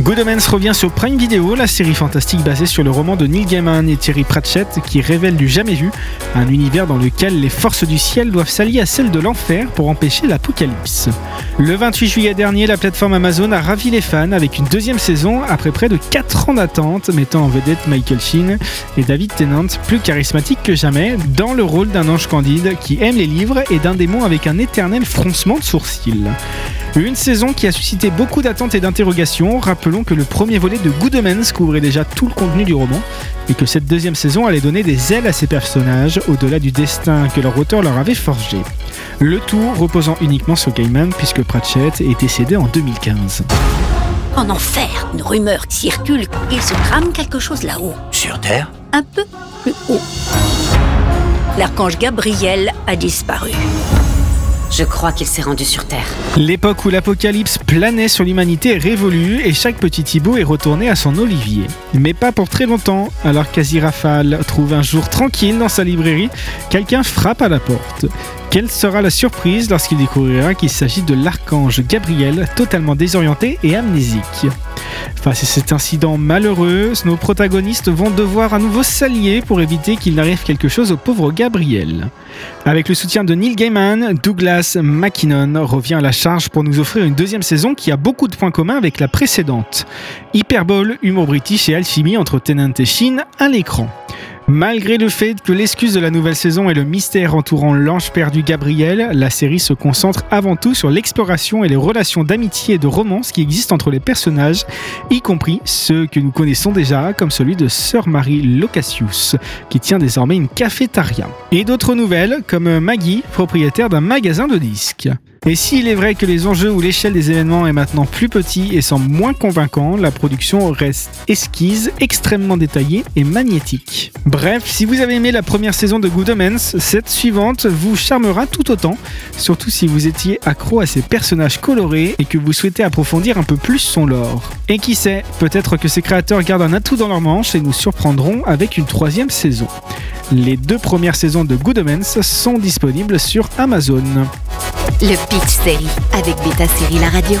Good Omens revient sur Prime Video, la série fantastique basée sur le roman de Neil Gaiman et Thierry Pratchett qui révèle du jamais vu, un univers dans lequel les forces du ciel doivent s'allier à celles de l'enfer pour empêcher l'apocalypse. Le 28 juillet dernier, la plateforme Amazon a ravi les fans avec une deuxième saison après près de 4 ans d'attente, mettant en vedette Michael Sheen et David Tennant, plus charismatiques que jamais, dans le rôle d'un ange candide qui aime les livres et d'un démon avec un éternel froncement de sourcils. Une saison qui a suscité beaucoup d'attentes et d'interrogations. Rappelons que le premier volet de Good Omens couvrait déjà tout le contenu du roman et que cette deuxième saison allait donner des ailes à ces personnages au-delà du destin que leur auteur leur avait forgé. Le tout reposant uniquement sur Gaiman puisque Pratchett est décédé en 2015. En enfer, une rumeur circule. Il se trame quelque chose là-haut. Sur Terre? Un peu plus haut. L'archange Gabriel a disparu. Je crois qu'il s'est rendu sur Terre. L'époque où l'apocalypse planait sur l'humanité est révolue et chaque petit Thibaut est retourné à son olivier. Mais pas pour très longtemps, alors qu'Azirafal trouve un jour tranquille dans sa librairie, quelqu'un frappe à la porte. Quelle sera la surprise lorsqu'il découvrira qu'il s'agit de l'archange Gabriel, totalement désorienté et amnésique? Face à cet incident malheureux, nos protagonistes vont devoir à nouveau s'allier pour éviter qu'il n'arrive quelque chose au pauvre Gabriel. Avec le soutien de Neil Gaiman, Douglas McKinnon revient à la charge pour nous offrir une deuxième saison qui a beaucoup de points communs avec la précédente. Hyperbole, humour british et alchimie entre Tennant et Sheen à l'écran. Malgré le fait que l'excuse de la nouvelle saison est le mystère entourant l'ange perdu Gabriel, la série se concentre avant tout sur l'exploration et les relations d'amitié et de romance qui existent entre les personnages, y compris ceux que nous connaissons déjà, comme celui de Sœur Marie Locassius, qui tient désormais une cafétéria. Et d'autres nouvelles, comme Maggie, propriétaire d'un magasin de disques. Et s'il est vrai que les enjeux ou l'échelle des événements est maintenant plus petit et semble moins convaincant, la production reste esquisse, extrêmement détaillée et magnétique. Bref, si vous avez aimé la première saison de Good Omens, cette suivante vous charmera tout autant, surtout si vous étiez accro à ces personnages colorés et que vous souhaitez approfondir un peu plus son lore. Et qui sait, peut-être que ces créateurs gardent un atout dans leur manche et nous surprendront avec une troisième saison. Les deux premières saisons de Good Omens sont disponibles sur Amazon. Le Pitch Série avec Beta Série La Radio.